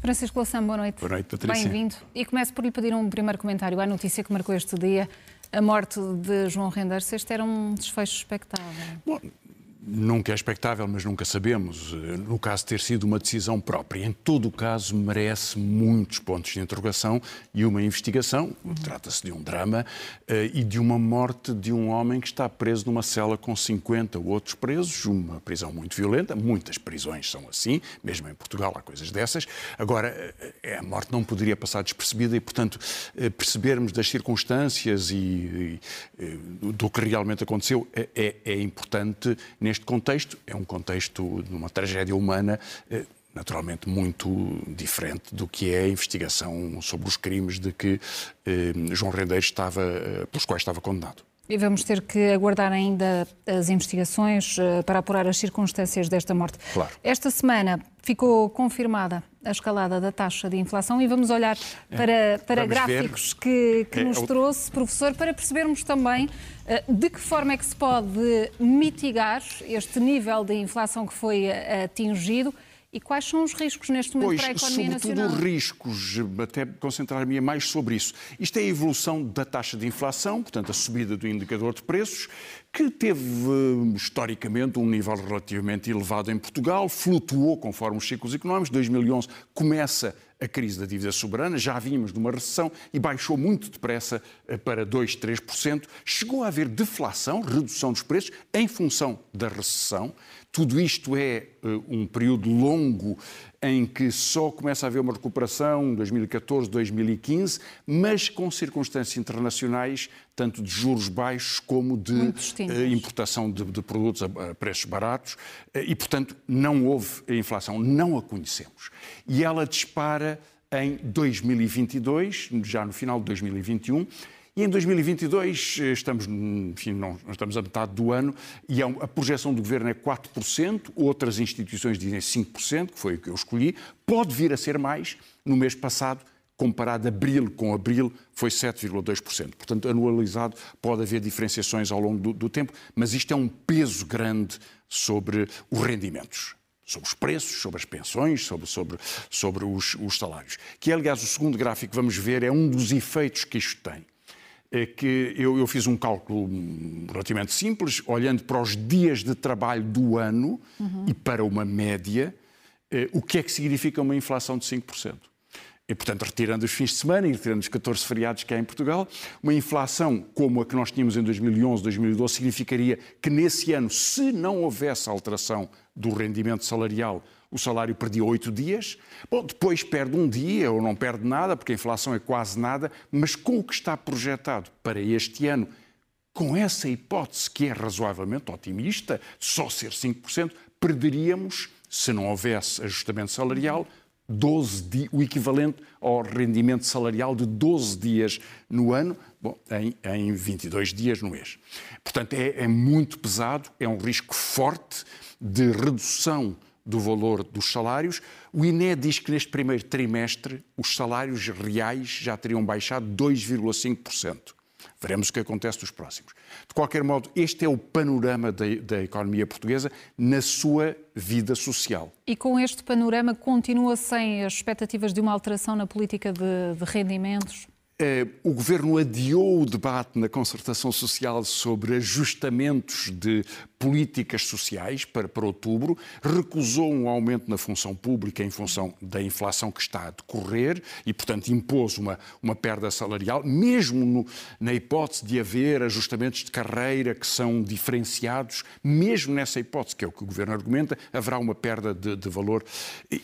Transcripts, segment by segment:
Francisco Louçã, boa noite. Boa noite, Patrícia. Bem-vindo. E começo por lhe pedir um primeiro comentário à notícia que marcou este dia, a morte de João Renders. Este era um desfecho expectável. Bom, nunca é expectável, mas nunca sabemos. No caso de ter sido uma decisão própria, em todo o caso merece muitos pontos de interrogação e uma investigação. Uhum. Trata-se de um drama uh, e de uma morte de um homem que está preso numa cela com 50 outros presos, uma prisão muito violenta. Muitas prisões são assim, mesmo em Portugal há coisas dessas. Agora, uh, a morte não poderia passar despercebida e, portanto, percebermos das circunstâncias e, e do que realmente aconteceu é, é importante neste contexto. É um contexto de uma tragédia humana eh, naturalmente muito diferente do que é a investigação sobre os crimes de que eh, João Rendeiro estava, eh, pelos quais estava condenado. E vamos ter que aguardar ainda as investigações uh, para apurar as circunstâncias desta morte. Claro. Esta semana ficou confirmada a escalada da taxa de inflação e vamos olhar é. para, para vamos gráficos ver. que, que é, nos trouxe, professor, para percebermos também uh, de que forma é que se pode mitigar este nível de inflação que foi uh, atingido e quais são os riscos neste momento pois, para a economia sobretudo nacional? os riscos, até concentrar-me mais sobre isso. Isto é a evolução da taxa de inflação, portanto, a subida do indicador de preços, que teve historicamente um nível relativamente elevado em Portugal, flutuou conforme os ciclos económicos. 2011 começa a crise da dívida soberana, já vínhamos de uma recessão e baixou muito depressa eh, para 2, 3%. Chegou a haver deflação, redução dos preços, em função da recessão. Tudo isto é uh, um período longo em que só começa a haver uma recuperação, 2014, 2015, mas com circunstâncias internacionais, tanto de juros baixos como de uh, importação de, de, produtos a, a preços baratos, uh, e, portanto, não houve a inflação, não a conhecemos. E ela dispara em 2022, já no final de 2021, e em 2022 eh, estamos, enfim, não, estamos a metade do ano e a projeção do governo é 4%, outras instituições dizem 5%, que foi o que eu escolhi. Pode vir a ser mais. No mês passado, comparado abril com abril, foi 7,2%. Portanto, anualizado, pode haver diferenciações ao longo do, do tempo, mas isto é um peso grande sobre os rendimentos sobre os preços, sobre as pensões, sobre, sobre, sobre os, os, salários. Que, aliás, o segundo gráfico que vamos ver é um dos efeitos que isto tem é que eu, eu, fiz um cálculo relativamente simples, olhando para os dias de trabalho do ano uhum. e para uma média, eh, o que é que significa uma inflação de 5%. E, portanto, retirando os fins de semana e retirando os 14 feriados que há em Portugal, uma inflação como a que nós tínhamos em 2011, 2012, significaria que nesse ano, se não houvesse alteração do rendimento salarial o salário perdia oito dias. Bom, depois perde um dia ou não perde nada, porque a inflação é quase nada, mas com o que está projetado para este ano, com essa hipótese que é razoavelmente otimista, só ser 5%, perderíamos, se não houvesse ajustamento salarial, 12 dias, o equivalente ao rendimento salarial de 12 dias no ano, bom, em, em 22 dias no mês. Portanto, é, é muito pesado, é um risco forte de redução do valor dos salários. O INE diz que neste primeiro trimestre os salários reais já teriam baixado 2,5%. Veremos o que acontece nos próximos. De qualquer modo, este é o panorama da, da, economia portuguesa na sua vida social. E com este panorama, continua sem as expectativas de uma alteração na política de, de rendimentos? Eh, o governo adiou o debate na concertação social sobre ajustamentos de políticas sociais para, para outubro, recusou um aumento na função pública em função da inflação que está a decorrer e, portanto, impôs uma, uma perda salarial, mesmo no, na hipótese de haver ajustamentos de carreira que são diferenciados, mesmo nessa hipótese, que é o que o governo argumenta, haverá uma perda de, de valor.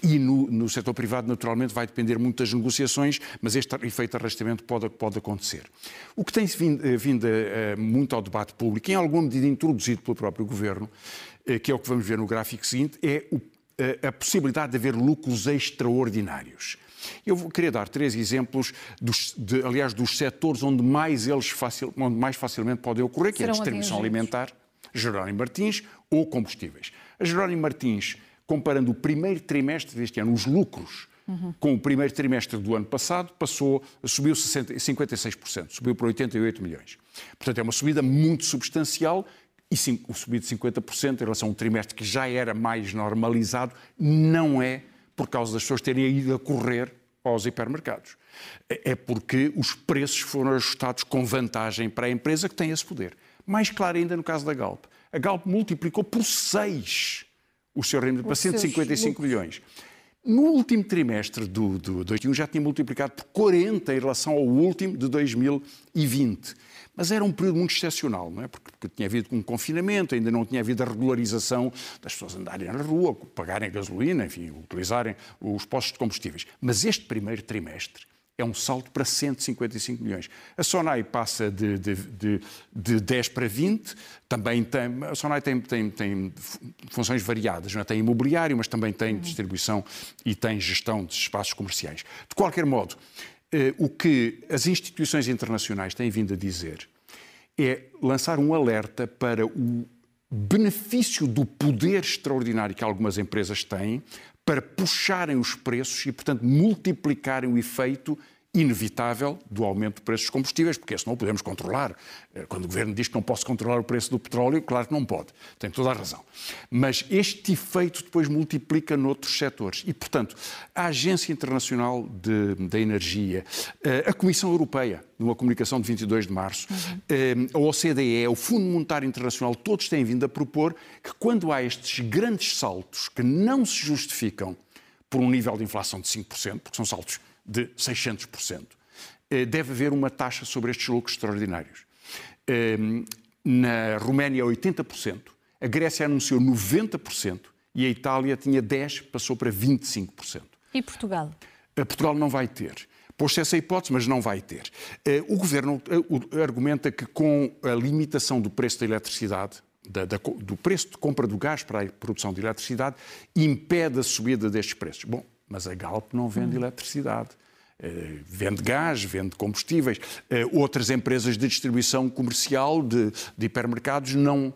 E no, no setor privado, naturalmente, vai depender muito das negociações, mas este efeito arrastamento pode, pode acontecer. O que tem vindo, eh, vindo uh, muito ao debate público, em alguma medida introduzido pelo próprio governo, eh, que é o que vamos ver no gráfico seguinte, é eh, a possibilidade de haver lucros extraordinários. Eu queria dar três exemplos, dos, de, aliás, dos setores onde mais eles facil, onde mais facilmente podem ocorrer, que Serão é a distribuição alimentar, Jerónimo Martins ou combustíveis. A Jerónimo Martins, comparando o primeiro trimestre deste ano, os lucros uhum. com o primeiro trimestre do ano passado, passou, subiu 56%, subiu para 88 milhões. Portanto, é uma subida muito substancial e sim, o subir de 50% em relação a um trimestre que já era mais normalizado não é por causa das pessoas terem ido a correr aos hipermercados. É porque os preços foram ajustados com vantagem para a empresa que tem esse poder. Mais claro ainda no caso da Galp. A Galp multiplicou por 6 o seu rendimento para 155 milhões. No último trimestre do, do 2021 já tinha multiplicado por 40 em relação ao último de 2020. Mas era um período muito excepcional, não é? Porque, porque, tinha havido um confinamento, ainda não tinha havido a regularização das pessoas andarem na rua, pagarem gasolina, enfim, utilizarem os postos de combustíveis. Mas este primeiro trimestre é um salto para 155 milhões. A Sonai passa de, de, de, de 10 para 20, também tem, a Sonai tem, tem, tem funções variadas, não é? tem imobiliário, mas também tem distribuição e tem gestão de espaços comerciais. De qualquer modo, o que as instituições internacionais têm vindo a dizer é lançar um alerta para o benefício do poder extraordinário que algumas empresas têm para puxarem os preços e, portanto, multiplicarem o efeito inevitável do aumento de preços dos combustíveis, porque esse não o podemos controlar. Eh, quando o governo diz que não posso controlar o preço do petróleo, claro que não pode. Tem toda a razão. Mas este efeito depois multiplica noutros setores. E, portanto, a Agência Internacional da Energia, eh, a Comissão Europeia, numa comunicação de 22 de março, uhum. Eh, a OCDE, o Fundo Monetário Internacional, todos têm vindo a propor que quando há estes grandes saltos que não se justificam por um nível de inflação de 5%, porque são saltos de 600%. Eh, deve haver uma taxa sobre estes lucros extraordinários. Eh, na Roménia, 80%. A Grécia anunciou 90% e a Itália tinha 10%, passou para 25%. E Portugal? Eh, Portugal não vai ter. Pôs-se essa hipótese, mas não vai ter. O governo argumenta que com a limitação do preço da eletricidade, da, da, do preço de compra do gás para a produção de eletricidade, impede a subida destes preços. Bom, mas a Galp não vende hum. eletricidade. Uh, vende gás, vende combustíveis. Uh, outras empresas de distribuição comercial de, de hipermercados não, uh,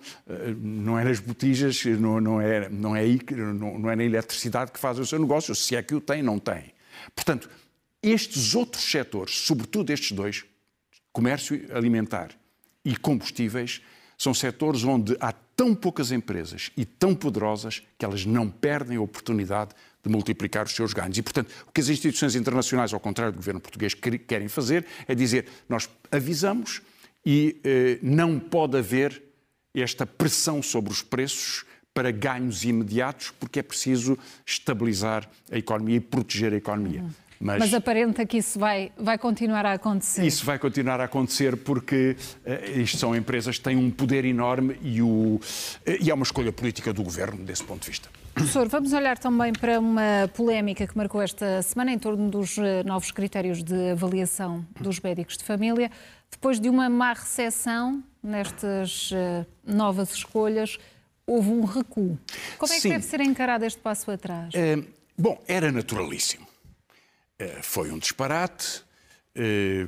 não é nas botijas, não, não, é, não, é não, não é na eletricidade que fazem o seu negócio, se é que o tem, não tem. Portanto, estes outros setores, sobretudo estes dois, comércio alimentar e combustíveis, são setores onde há tão poucas empresas e tão poderosas que elas não perdem a oportunidade de multiplicar os seus ganhos. E, portanto, o que as instituições internacionais, ao contrário do governo português, querem fazer é dizer nós avisamos e eh, não pode haver esta pressão sobre os preços para ganhos imediatos, porque é preciso estabilizar a economia e proteger a economia. Uhum. Mas, Mas, aparenta que isso vai, vai continuar a acontecer. Isso vai continuar a acontecer porque uh, isto são empresas que têm um poder enorme e, o, uh, e é uma escolha política do governo desse ponto de vista. Professor, vamos olhar também para uma polémica que marcou esta semana em torno dos eh, novos critérios de avaliação dos médicos de família. Depois de uma má recepção nestas novas escolhas, houve um recuo. Como é que Sim. deve ser encarado este passo atrás? bom, era naturalíssimo. Foi um disparate eh,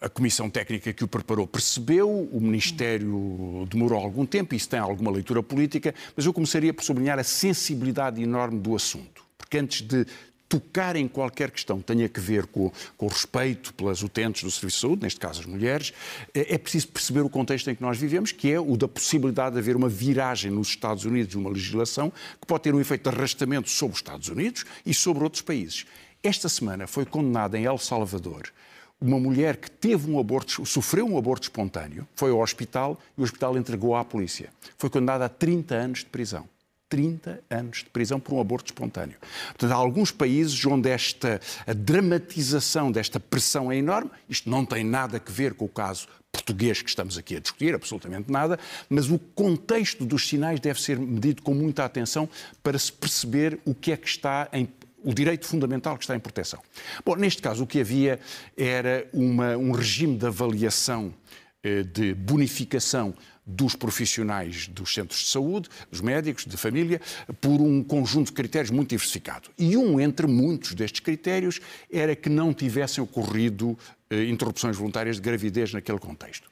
a comissão técnica que o preparou percebeu, o Ministério demorou algum tempo, isso tem alguma leitura política, mas eu começaria por sublinhar a sensibilidade enorme do assunto. Porque antes de tocar em qualquer questão que tenha que ver com, com o respeito pelas utentes do Serviço de Saúde, neste caso as mulheres, é, é preciso perceber o contexto em que nós vivemos, que é o da possibilidade de haver uma viragem nos Estados Unidos de uma legislação que pode ter um efeito de arrastamento sobre os Estados Unidos e sobre outros países. Esta semana foi condenada em El Salvador uma mulher que teve um aborto, sofreu um aborto espontâneo, foi ao hospital e o hospital entregou à polícia. Foi condenada a 30 anos de prisão. 30 anos de prisão por um aborto espontâneo. Portanto, há alguns países onde esta a dramatização desta pressão é enorme. Isto não tem nada a ver com o caso português que estamos aqui a discutir, absolutamente nada, mas o contexto dos sinais deve ser medido com muita atenção para se perceber o que é que está em, o direito fundamental que está em proteção. Bom, neste caso, o que havia era uma, um regime de avaliação eh, de bonificação dos profissionais dos centros de saúde, dos médicos, de família, por um conjunto de critérios muito diversificado. E um entre muitos destes critérios era que não tivessem ocorrido eh, interrupções voluntárias de gravidez naquele contexto.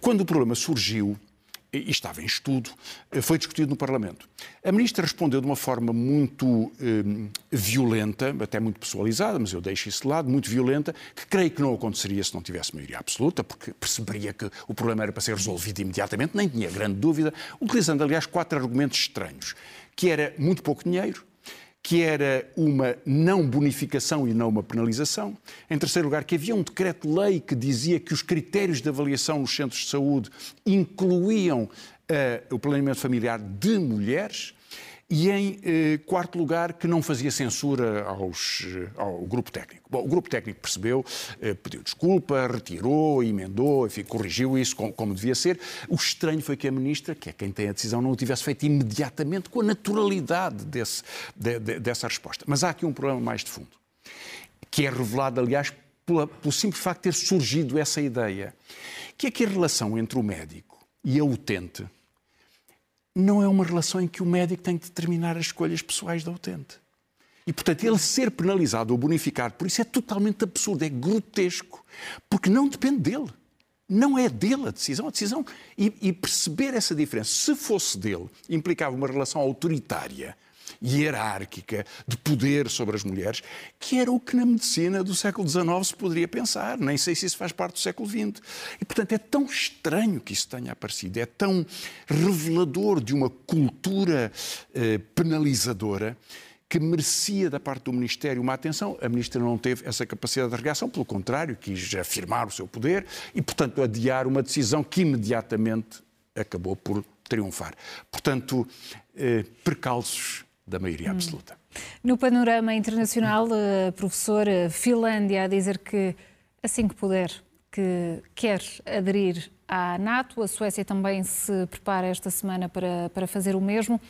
Quando o problema surgiu, e estava em estudo, foi discutido no Parlamento. A ministra respondeu de uma forma muito eh, violenta, até muito pessoalizada, mas eu deixo isso de lado, muito violenta, que creio que não aconteceria se não tivesse maioria absoluta, porque perceberia que o problema era para ser resolvido imediatamente, nem tinha grande dúvida, utilizando, aliás, quatro argumentos estranhos, que era muito pouco dinheiro, que era uma não bonificação e não uma penalização. Em terceiro lugar, que havia um decreto-lei que dizia que os critérios de avaliação nos centros de saúde incluíam uh, o planeamento familiar de mulheres. E em eh, quarto lugar, que não fazia censura aos, eh, ao grupo técnico. Bom, o grupo técnico percebeu, eh, pediu desculpa, retirou, emendou, enfim, corrigiu isso como, como, devia ser. O estranho foi que a ministra, que é quem tem a decisão, não o tivesse feito imediatamente com a naturalidade desse, de, de, dessa resposta. Mas há aqui um problema mais de fundo, que é revelado, aliás, pela, pelo simples facto de ter surgido essa ideia, que é que a relação entre o médico e a utente não é uma relação em que o médico tem que determinar as escolhas pessoais da utente. E, portanto, ele ser penalizado ou bonificado por isso é totalmente absurdo, é grotesco, porque não depende dele. Não é dele a decisão. A decisão e, e perceber essa diferença, se fosse dele, implicava uma relação autoritária hierárquica de poder sobre as mulheres, que era o que na medicina do século XIX se poderia pensar. Nem sei se isso faz parte do século XX. E, portanto, é tão estranho que isso tenha aparecido, é tão revelador de uma cultura eh, penalizadora que merecia da parte do Ministério uma atenção. A Ministra não teve essa capacidade de reação, pelo contrário, quis afirmar o seu poder e, portanto, adiar uma decisão que imediatamente acabou por triunfar. Portanto, eh, percalços da maioria hum. absoluta. No panorama internacional, uh, professor, uh, Finlândia a dizer que, assim que puder, que quer aderir à NATO, a Suécia também se prepara esta semana para, para fazer o mesmo.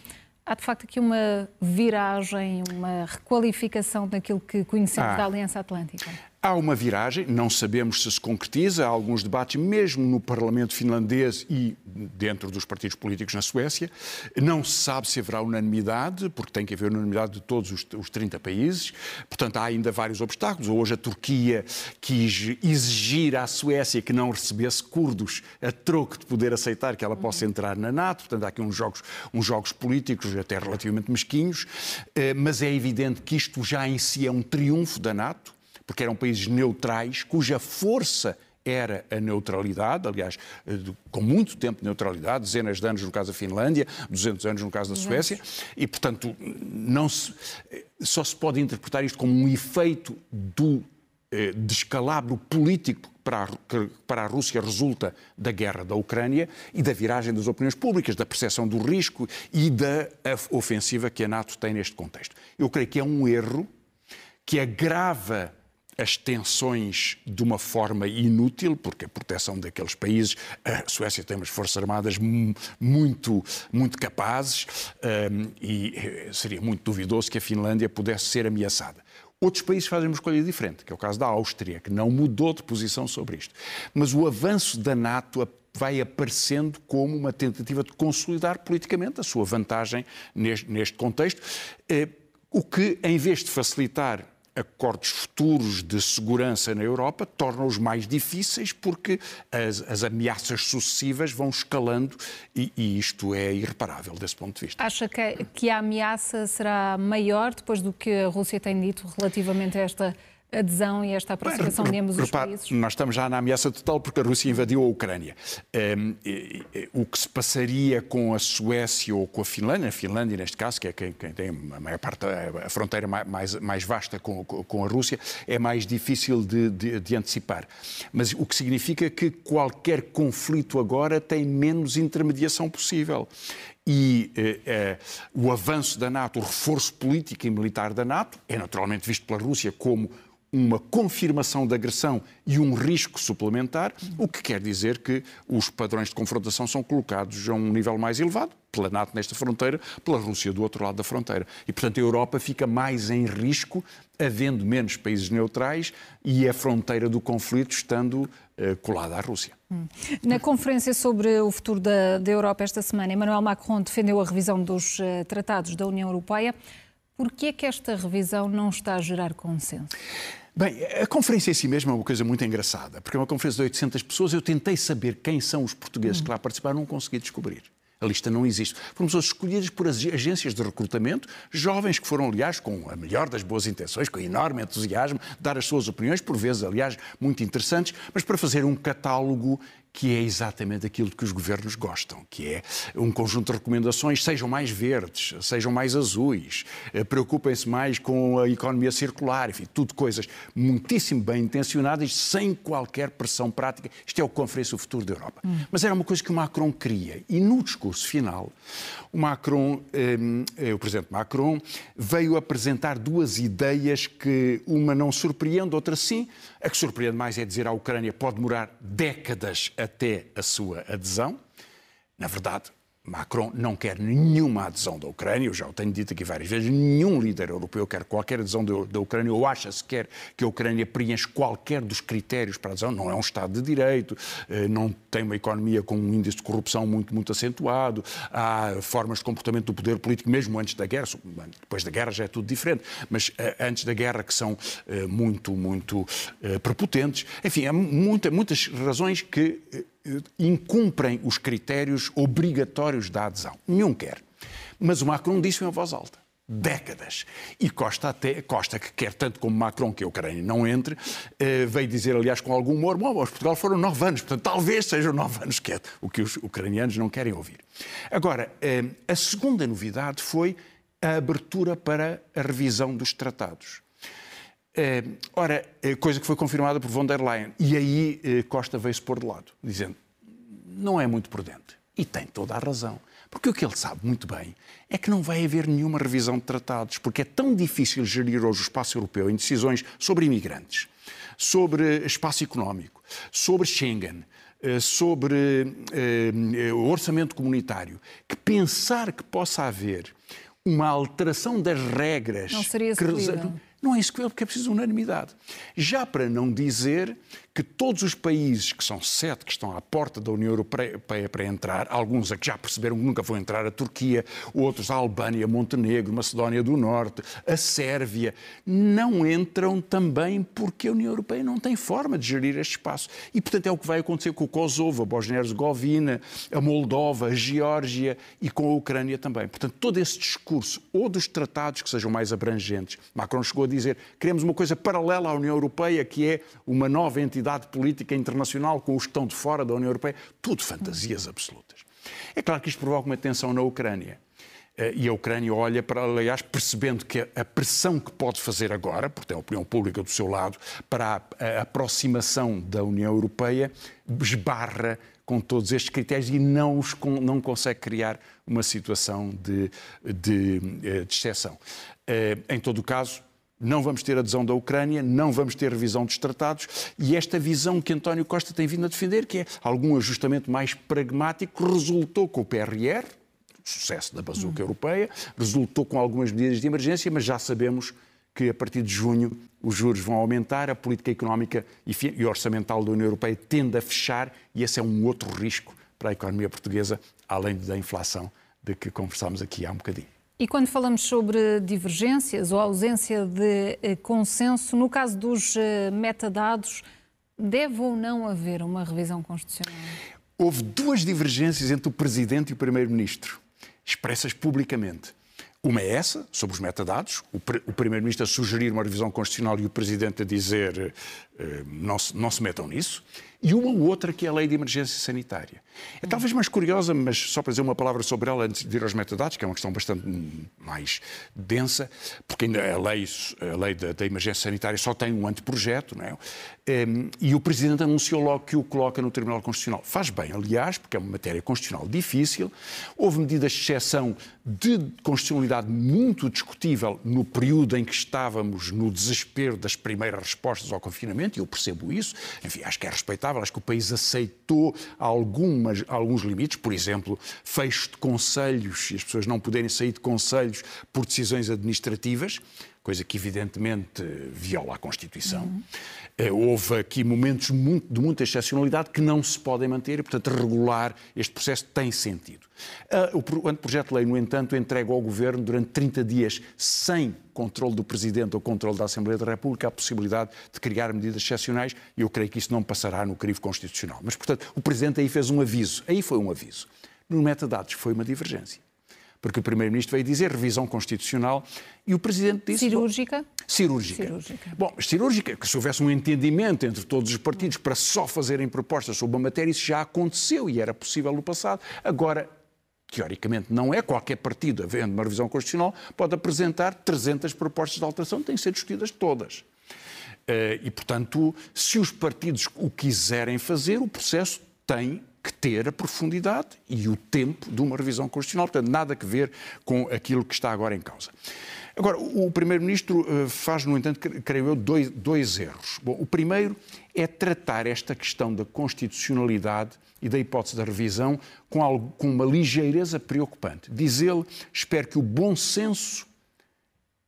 Há de facto aqui uma viragem, uma requalificação daquilo que conhecemos ah. da Aliança Atlântica? Há uma viragem, não sabemos se se concretiza, há alguns debates mesmo no Parlamento finlandês e dentro dos partidos políticos na Suécia. Não se sabe se haverá unanimidade, porque tem que haver unanimidade de todos os, os 30 países. Portanto, há ainda vários obstáculos. Hoje a Turquia quis exigir à Suécia que não recebesse curdos a troco de poder aceitar que ela possa entrar na NATO. Portanto, há aqui uns jogos, uns jogos políticos até relativamente mesquinhos. Eh, mas é evidente que isto já em si é um triunfo da NATO porque eram países neutrais, cuja força era a neutralidade, aliás, eh, com muito tempo de neutralidade, dezenas de anos no caso da Finlândia, 200 anos no caso da Suécia, e, portanto, não se, eh, só se pode interpretar isto como um efeito do eh, descalabro político para a, que para a Rússia resulta da guerra da Ucrânia e da viragem das opiniões públicas, da percepção do risco e da ofensiva que a NATO tem neste contexto. Eu creio que é um erro que agrava as tensões de uma forma inútil, porque a proteção daqueles países, a Suécia tem umas forças armadas muito, muito capazes um, e eh, seria muito duvidoso que a Finlândia pudesse ser ameaçada. Outros países fazem uma escolha diferente, que é o caso da Áustria, que não mudou de posição sobre isto. Mas o avanço da NATO vai aparecendo como uma tentativa de consolidar politicamente a sua vantagem neste, contexto, eh, o que, em vez de facilitar acordos futuros de segurança na Europa tornam-os mais difíceis porque as, as, ameaças sucessivas vão escalando e, e, isto é irreparável desse ponto de vista. Acha que, que a ameaça será maior depois do que a Rússia tem dito relativamente a esta adesão e esta aproximação de ambos os países? Nós estamos já na ameaça total porque a Rússia invadiu a Ucrânia. Um, o que se passaria com a Suécia ou com a Finlândia, a Finlândia neste caso, que é quem, quem tem a maior parte, a fronteira mais, mais vasta com, com a Rússia, é mais difícil de, de, de antecipar. Mas o que significa que qualquer conflito agora tem menos intermediação possível e eh, eh, o avanço da NATO, o reforço político e militar da NATO, é naturalmente visto pela Rússia como uma confirmação de agressão e um risco suplementar, o que quer dizer que os padrões de confrontação são colocados a um nível mais elevado, pela NATO nesta fronteira, pela Rússia do outro lado da fronteira. E, portanto, a Europa fica mais em risco, havendo menos países neutrais e a fronteira do conflito estando uh, colada à Rússia. Hum. Na conferência sobre o futuro da, da, Europa esta semana, Emmanuel Macron defendeu a revisão dos uh, tratados da União Europeia. Por que é que esta revisão não está a gerar consenso? Bem, a conferência em si mesma é uma coisa muito engraçada, porque é uma conferência de 800 pessoas. Eu tentei saber quem são os portugueses que lá participaram, não consegui descobrir. A lista não existe. Foram pessoas escolhidas por agências de recrutamento, jovens que foram, aliás, com a melhor das boas intenções, com enorme entusiasmo, dar as suas opiniões, por vezes, aliás, muito interessantes, mas para fazer um catálogo que é exatamente aquilo que os governos gostam, que é um conjunto de recomendações, sejam mais verdes, sejam mais azuis, eh, preocupem-se mais com a economia circular, enfim, tudo coisas muitíssimo bem intencionadas, sem qualquer pressão prática. Isto é o Conferência do Futuro da Europa. Hum. Mas era uma coisa que o Macron queria. E no discurso final, o Macron, eh, o presidente Macron, veio apresentar duas ideias que uma não surpreende, outra sim. A que surpreende mais é dizer à Ucrânia pode demorar décadas até a sua adesão. Na verdade, Macron não quer nenhuma adesão da Ucrânia, eu já o tenho dito aqui várias vezes, nenhum líder europeu quer qualquer adesão da Ucrânia ou acha sequer que a Ucrânia preenche qualquer dos critérios para adesão. Não é um Estado de Direito, eh, não tem uma economia com um índice de corrupção muito, muito acentuado, há formas de comportamento do poder político mesmo antes da guerra, depois da guerra já é tudo diferente, mas eh, antes da guerra que são eh, muito, muito prepotentes. Enfim, há muita, muitas razões que incumprem os critérios obrigatórios da adesão. Nenhum quer. Mas o Macron disse em voz alta. Décadas. E Costa, até, Costa, que quer tanto como Macron que a Ucrânia não entre, eh, veio dizer, aliás, com algum humor: Bom, os Portugal foram nove anos, portanto, talvez sejam nove anos, que é o que os ucranianos não querem ouvir. Agora, eh, a segunda novidade foi a abertura para a revisão dos tratados. Eh, ora, eh, coisa que foi confirmada por von der Leyen. E aí eh, Costa veio-se pôr de lado, dizendo não é muito prudente. E tem toda a razão. Porque o que ele sabe muito bem é que não vai haver nenhuma revisão de tratados, porque é tão difícil gerir hoje o espaço europeu em decisões sobre imigrantes, sobre espaço económico, sobre Schengen, sobre o orçamento comunitário, que pensar que possa haver uma alteração das regras. Não seria que... Não é execuível porque é preciso unanimidade. Já para não dizer que todos os países, que são sete, que estão à porta da União Europeia para entrar, alguns a que já perceberam que nunca vão entrar, a Turquia, outros a Albânia, Montenegro, Macedónia do Norte, a Sérvia, não entram também porque a União Europeia não tem forma de gerir este espaço. E, portanto, é o que vai acontecer com o Kosovo, a Bósnia-Herzegovina, a Moldova, a Geórgia e com a Ucrânia também. Portanto, todo esse discurso, ou dos tratados que sejam mais abrangentes, Macron chegou a dizer, queremos uma coisa paralela à União Europeia, que é uma nova entidade política internacional com os que estão de fora da União Europeia, tudo fantasias absolutas. É claro que isto provoca uma tensão na Ucrânia. Eh, e a Ucrânia olha para, aliás, percebendo que a pressão que pode fazer agora, porque tem a opinião pública do seu lado, para a aproximação da União Europeia, esbarra com todos estes critérios e não, os, não consegue criar uma situação de, de, eh, de exceção. Eh, em todo o caso, não vamos ter adesão da Ucrânia, não vamos ter revisão dos tratados e esta visão que António Costa tem vindo a defender, que é algum ajustamento mais pragmático, resultou com o PRR, sucesso da bazuca hum. europeia, resultou com algumas medidas de emergência, mas já sabemos que a partir de junho os juros vão aumentar, a política económica e orçamental da União Europeia tende a fechar e esse é um outro risco para a economia portuguesa, além da inflação de que conversámos aqui há um bocadinho. E quando falamos sobre divergências ou ausência de eh, consenso, no caso dos eh, metadados, deve ou não haver uma revisão constitucional? Houve duas divergências entre o Presidente e o Primeiro-Ministro, expressas publicamente. Uma é essa, sobre os metadados, o, Primeiro-Ministro a sugerir uma revisão constitucional e o Presidente a dizer eh, não, se, não se metam nisso e uma outra que é a lei de emergência sanitária. É talvez mais curiosa, mas só para dizer uma palavra sobre ela antes de ir aos metadados, que é uma questão bastante mais densa, porque ainda a lei, a lei da, da emergência sanitária só tem um anteprojeto, não é? Ehm, e o Presidente anunciou logo que o coloca no Tribunal Constitucional. Faz bem, aliás, porque é uma matéria constitucional difícil. Houve medidas de exceção de constitucionalidade muito discutível no período em que estávamos no desespero das primeiras respostas ao confinamento, e eu percebo isso. Enfim, acho que é respeitável Acho que o país aceitou algumas, alguns limites, por exemplo, fecho de conselhos e as pessoas não poderem sair de conselhos por decisões administrativas. Coisa que evidentemente viola a Constituição. Uhum. Houve aqui momentos de muita excepcionalidade que não se podem manter e, portanto, regular este processo tem sentido. O anteprojeto de lei, no entanto, entrega ao Governo durante 30 dias, sem controle do Presidente ou controle da Assembleia da República, a possibilidade de criar medidas excepcionais e eu creio que isso não passará no crivo constitucional. Mas, portanto, o Presidente aí fez um aviso. Aí foi um aviso. No metadados foi uma divergência porque o Primeiro-Ministro veio dizer revisão constitucional e o Presidente disse... Cirúrgica? Bom, cirúrgica. Cirúrgica. Bom, cirúrgica, que se houvesse um entendimento entre todos os partidos para só fazerem propostas sobre a matéria, isso já aconteceu e era possível no passado. Agora, teoricamente não é, qualquer partido, havendo uma revisão constitucional, pode apresentar 300 propostas de alteração, têm que ser discutidas todas. Eh, e, portanto, se os partidos o quiserem fazer, o processo tem que ter a profundidade e o tempo de uma revisão constitucional. Portanto, nada a ver com aquilo que está agora em causa. Agora, o Primeiro-Ministro eh, faz, no entanto, creio eu, dois, dois erros. Bom, o primeiro é tratar esta questão da constitucionalidade e da hipótese da revisão com, algo, com uma ligeireza preocupante. Diz ele, espero que o bom senso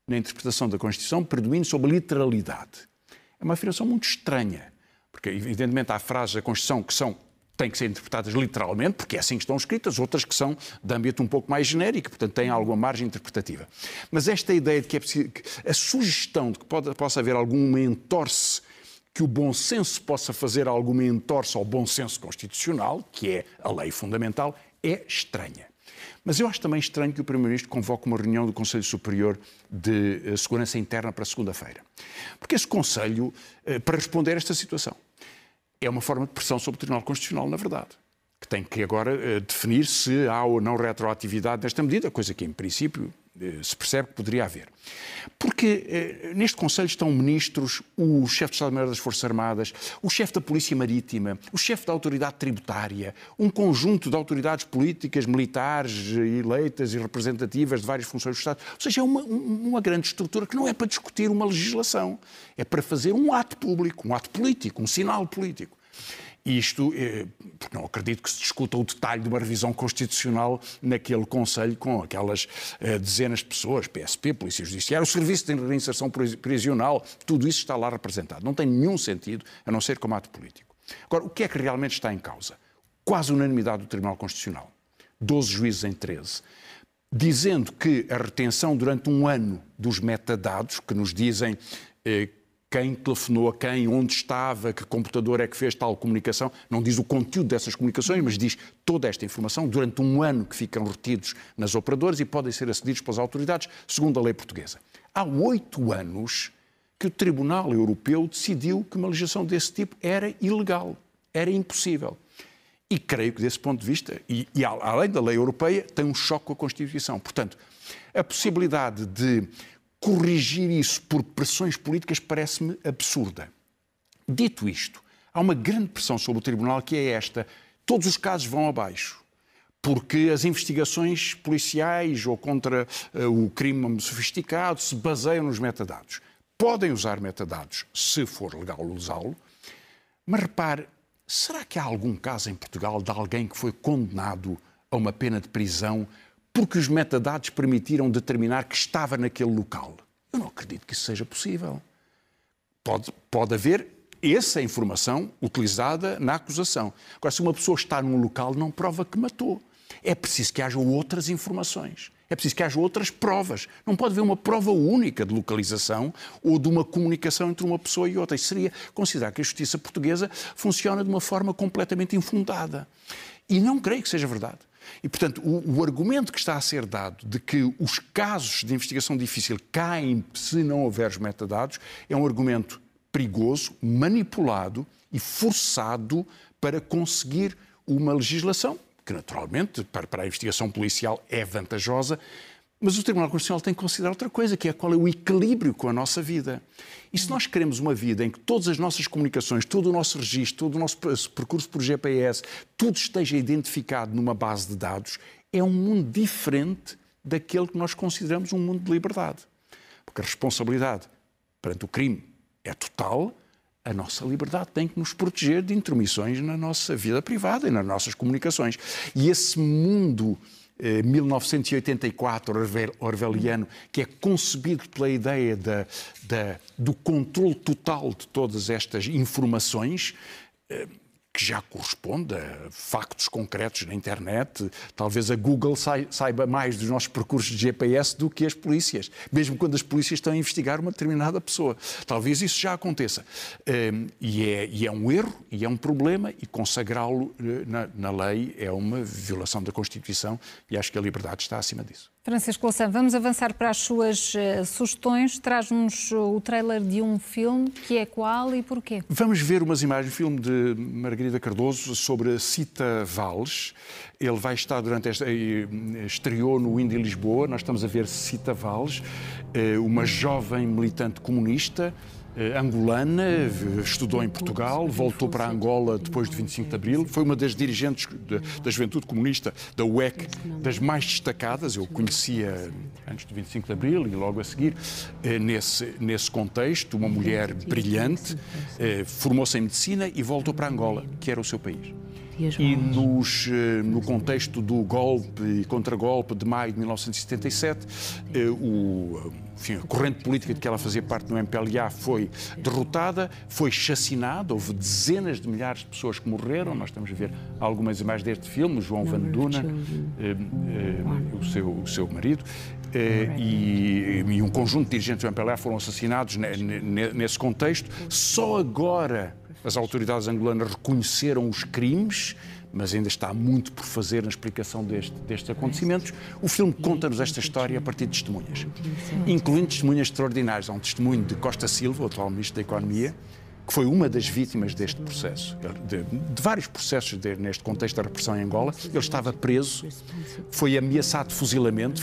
na interpretação da Constituição predomine sobre a literalidade. É uma afirmação muito estranha, porque, evidentemente, há frases da Constituição que são têm que ser interpretadas literalmente, porque é assim que estão escritas, outras que são de âmbito um pouco mais genérico, portanto têm alguma margem interpretativa. Mas esta ideia de que é preciso, que a sugestão de que pode, possa haver alguma entorce, que o bom senso possa fazer alguma entorce ao bom senso constitucional, que é a lei fundamental, é estranha. Mas eu acho também estranho que o Primeiro-Ministro convoque uma reunião do Conselho Superior de eh, Segurança Interna para segunda-feira. Porque esse Conselho, eh, para responder a esta situação, é uma forma de pressão sobre o Tribunal Constitucional, na verdade, que tem que agora uh, definir se há ou não retroatividade nesta medida, coisa que, em princípio, se percebe que poderia haver. Porque uh, neste Conselho estão ministros, o chefe de Estado-Maior das Forças Armadas, o chefe da Polícia Marítima, o chefe da Autoridade Tributária, um conjunto de autoridades políticas, militares, eleitas e representativas de várias funções do Estado. Ou seja, é uma, uma grande estrutura que não é para discutir uma legislação, é para fazer um ato público, um ato político, um sinal político. Isto, eh, porque não acredito que se discuta o detalhe de uma revisão constitucional naquele Conselho com aquelas eh, dezenas de pessoas, PSP, Polícia Judiciária, o Serviço de Reinserção Prisional, tudo isso está lá representado. Não tem nenhum sentido, a não ser como ato político. Agora, o que é que realmente está em causa? Quase unanimidade do Tribunal Constitucional. 12 juízes em 13 dizendo que a retenção durante um ano dos metadados, que nos dizem eh, quem telefonou a quem, onde estava, que computador é que fez tal comunicação. Não diz o conteúdo dessas comunicações, mas diz toda esta informação durante um ano que ficam retidos nas operadoras e podem ser acedidos pelas autoridades, segundo a lei portuguesa. Há oito anos que o Tribunal Europeu decidiu que uma legislação desse tipo era ilegal, era impossível. E creio que, desse ponto de vista, e, e além da lei europeia, tem um choque com a Constituição. Portanto, a possibilidade de corrigir isso por pressões políticas parece-me absurda. Dito isto, há uma grande pressão sobre o Tribunal que é esta: todos os casos vão abaixo. Porque as investigações policiais ou contra uh, o crime sofisticado se baseiam nos metadados. Podem usar metadados se for legal usá-lo, mas repare, será que há algum caso em Portugal de alguém que foi condenado a uma pena de prisão porque os metadados permitiram determinar que estava naquele local. Eu não acredito que isso seja possível. Pode, pode haver essa informação utilizada na acusação. Agora, se uma pessoa está num local, não prova que matou. É preciso que haja outras informações. É preciso que haja outras provas. Não pode haver uma prova única de localização ou de uma comunicação entre uma pessoa e outra. Isso seria considerar que a justiça portuguesa funciona de uma forma completamente infundada. E não creio que seja verdade. E, portanto, o, o, argumento que está a ser dado de que os casos de investigação difícil caem se não houver os metadados é um argumento perigoso, manipulado e forçado para conseguir uma legislação que, naturalmente, para, para a investigação policial é vantajosa, mas o Tribunal Constitucional tem que considerar outra coisa, que é qual é o equilíbrio com a nossa vida. E se nós queremos uma vida em que todas as nossas comunicações, todo o nosso registro, todo o nosso percurso por GPS, tudo esteja identificado numa base de dados, é um mundo diferente daquele que nós consideramos um mundo de liberdade. Porque a responsabilidade perante o crime é total, a nossa liberdade tem que nos proteger de intromissões na nossa vida privada e nas nossas comunicações. E esse mundo 1984 orwelliano, que é concebido pela ideia da, da, do controle total de todas estas informações que já corresponde a factos concretos na internet. Talvez a Google saiba mais dos nossos percursos de GPS do que as polícias, mesmo quando as polícias estão a investigar uma determinada pessoa. Talvez isso já aconteça. Hum, e é, e é um erro, e é um problema, e consagrá-lo eh, na, na lei é uma violação da Constituição, e acho que a liberdade está acima disso. Francisco Louçã, vamos avançar para as suas uh, sugestões. Traz-nos o trailer de um filme, que é qual e porquê? Vamos ver umas imagens, um filme de Margarida Cardoso sobre Cita Valles. Ele vai estar durante esta. Eh, estreou no Indy Lisboa. Nós estamos a ver Cita Valles, eh, uma jovem militante comunista eh, angolana, estudou em Portugal, voltou para Angola depois de 25 de Abril, foi uma das dirigentes da Juventude Comunista, da UEC, das mais destacadas, eu conhecia antes de 25 de Abril e logo a seguir, eh, nesse, nesse contexto, uma mulher brilhante, eh, formou-se em Medicina e voltou para Angola, que era o seu país. E nos, no contexto do golpe e contragolpe de maio de 1977, o enfim, a corrente política de que ela fazia parte no MPLA foi derrotada, foi chacinada, houve dezenas de milhares de pessoas que morreram. Nós estamos a ver algumas imagens deste filme, João Van Duna, eh, eh, o, seu, o seu marido, eh, e, e, um conjunto de dirigentes do MPLA foram assassinados nesse contexto. Só agora as autoridades angolanas reconheceram os crimes mas ainda está muito por fazer na explicação deste, destes acontecimentos. O filme conta-nos esta história a partir de testemunhas, incluindo testemunhas extraordinárias. Há um testemunho de Costa Silva, o atual Ministro da Economia, que foi uma das vítimas deste processo, de, de vários processos de, neste contexto da repressão em Angola. Ele estava preso, foi ameaçado de fuzilamento,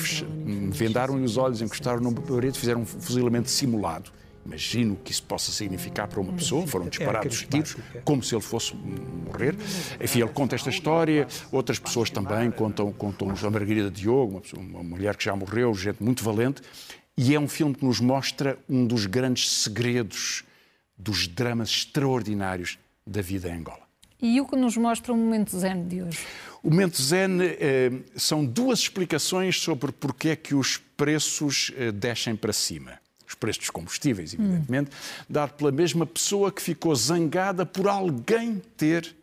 vendaram-lhe os olhos, encostaram no parede, fizeram um fuzilamento simulado. Imagino que isso possa significar para uma pessoa. Foram disparados tiros, como se ele fosse morrer. Enfim, ele conta esta história. Outras pessoas também contam, contam a Margarida Diogo, uma, pessoa, uma mulher que já morreu, gente muito valente. E é um filme que nos mostra um dos grandes segredos dos dramas extraordinários da vida em Angola. E o que nos mostra o momento zen de hoje? O momento zen eh, são duas explicações sobre porque é que os preços eh, descem para cima os preços dos combustíveis, evidentemente, hum. dado pela mesma pessoa que ficou zangada por alguém ter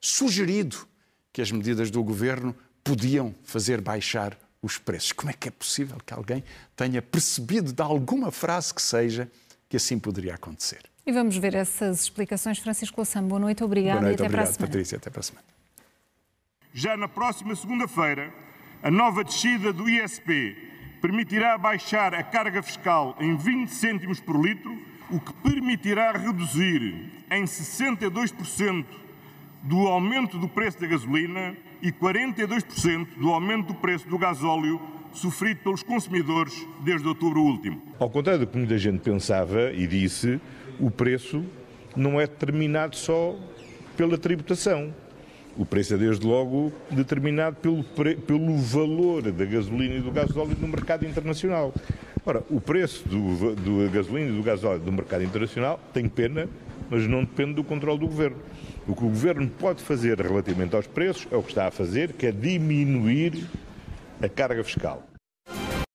sugerido que as medidas do governo podiam fazer baixar os preços. Como é que é possível que alguém tenha percebido de alguma frase que seja que assim poderia acontecer? E vamos ver essas explicações. Francisco Louçã, boa noite, obrigado boa noite, e até obrigado, para a semana. Patrícia, até para a semana. Já na próxima segunda-feira, a nova descida do ISP permitirá baixar a carga fiscal em 20 cêntimos por litro, o que permitirá reduzir em 62% do aumento do preço da gasolina e 42% do aumento do preço do gasóleo sofrido pelos consumidores desde outubro último. Ao contrário do que muita gente pensava e disse, o preço não é determinado só pela tributação. O preço é, desde logo, determinado pelo, pelo valor da gasolina e do gasóleo no mercado internacional. Ora, o preço do, do gasolina e do gasóleo do mercado internacional tem pena, mas não depende do controle do governo. O que o governo pode fazer relativamente aos preços é o que está a fazer, que é diminuir a carga fiscal.